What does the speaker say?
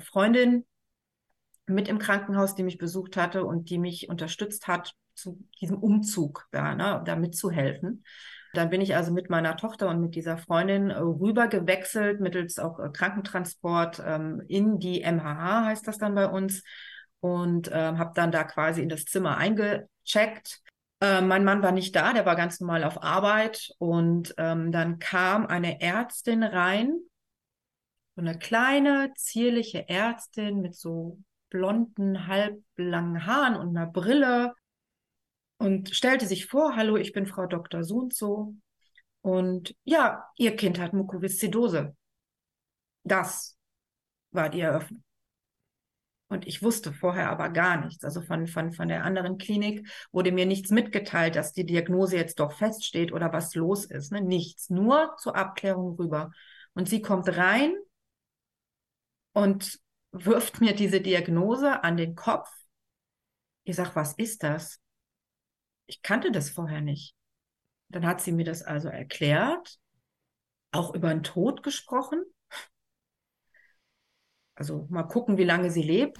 Freundin mit im Krankenhaus, die mich besucht hatte und die mich unterstützt hat, zu diesem Umzug da, ne, da mitzuhelfen. Dann bin ich also mit meiner Tochter und mit dieser Freundin äh, rüber gewechselt, mittels auch äh, Krankentransport ähm, in die MHH, heißt das dann bei uns, und ähm, habe dann da quasi in das Zimmer eingecheckt. Äh, mein Mann war nicht da, der war ganz normal auf Arbeit. Und ähm, dann kam eine Ärztin rein, so eine kleine, zierliche Ärztin mit so blonden, halblangen Haaren und einer Brille und stellte sich vor, hallo, ich bin Frau Dr. So und so. Und ja, ihr Kind hat Mukoviszidose. Das war die Eröffnung. Und ich wusste vorher aber gar nichts. Also von, von, von der anderen Klinik wurde mir nichts mitgeteilt, dass die Diagnose jetzt doch feststeht oder was los ist. Ne? Nichts. Nur zur Abklärung rüber. Und sie kommt rein und wirft mir diese Diagnose an den Kopf. Ich sag, was ist das? Ich kannte das vorher nicht. Dann hat sie mir das also erklärt, auch über den Tod gesprochen. Also mal gucken, wie lange sie lebt.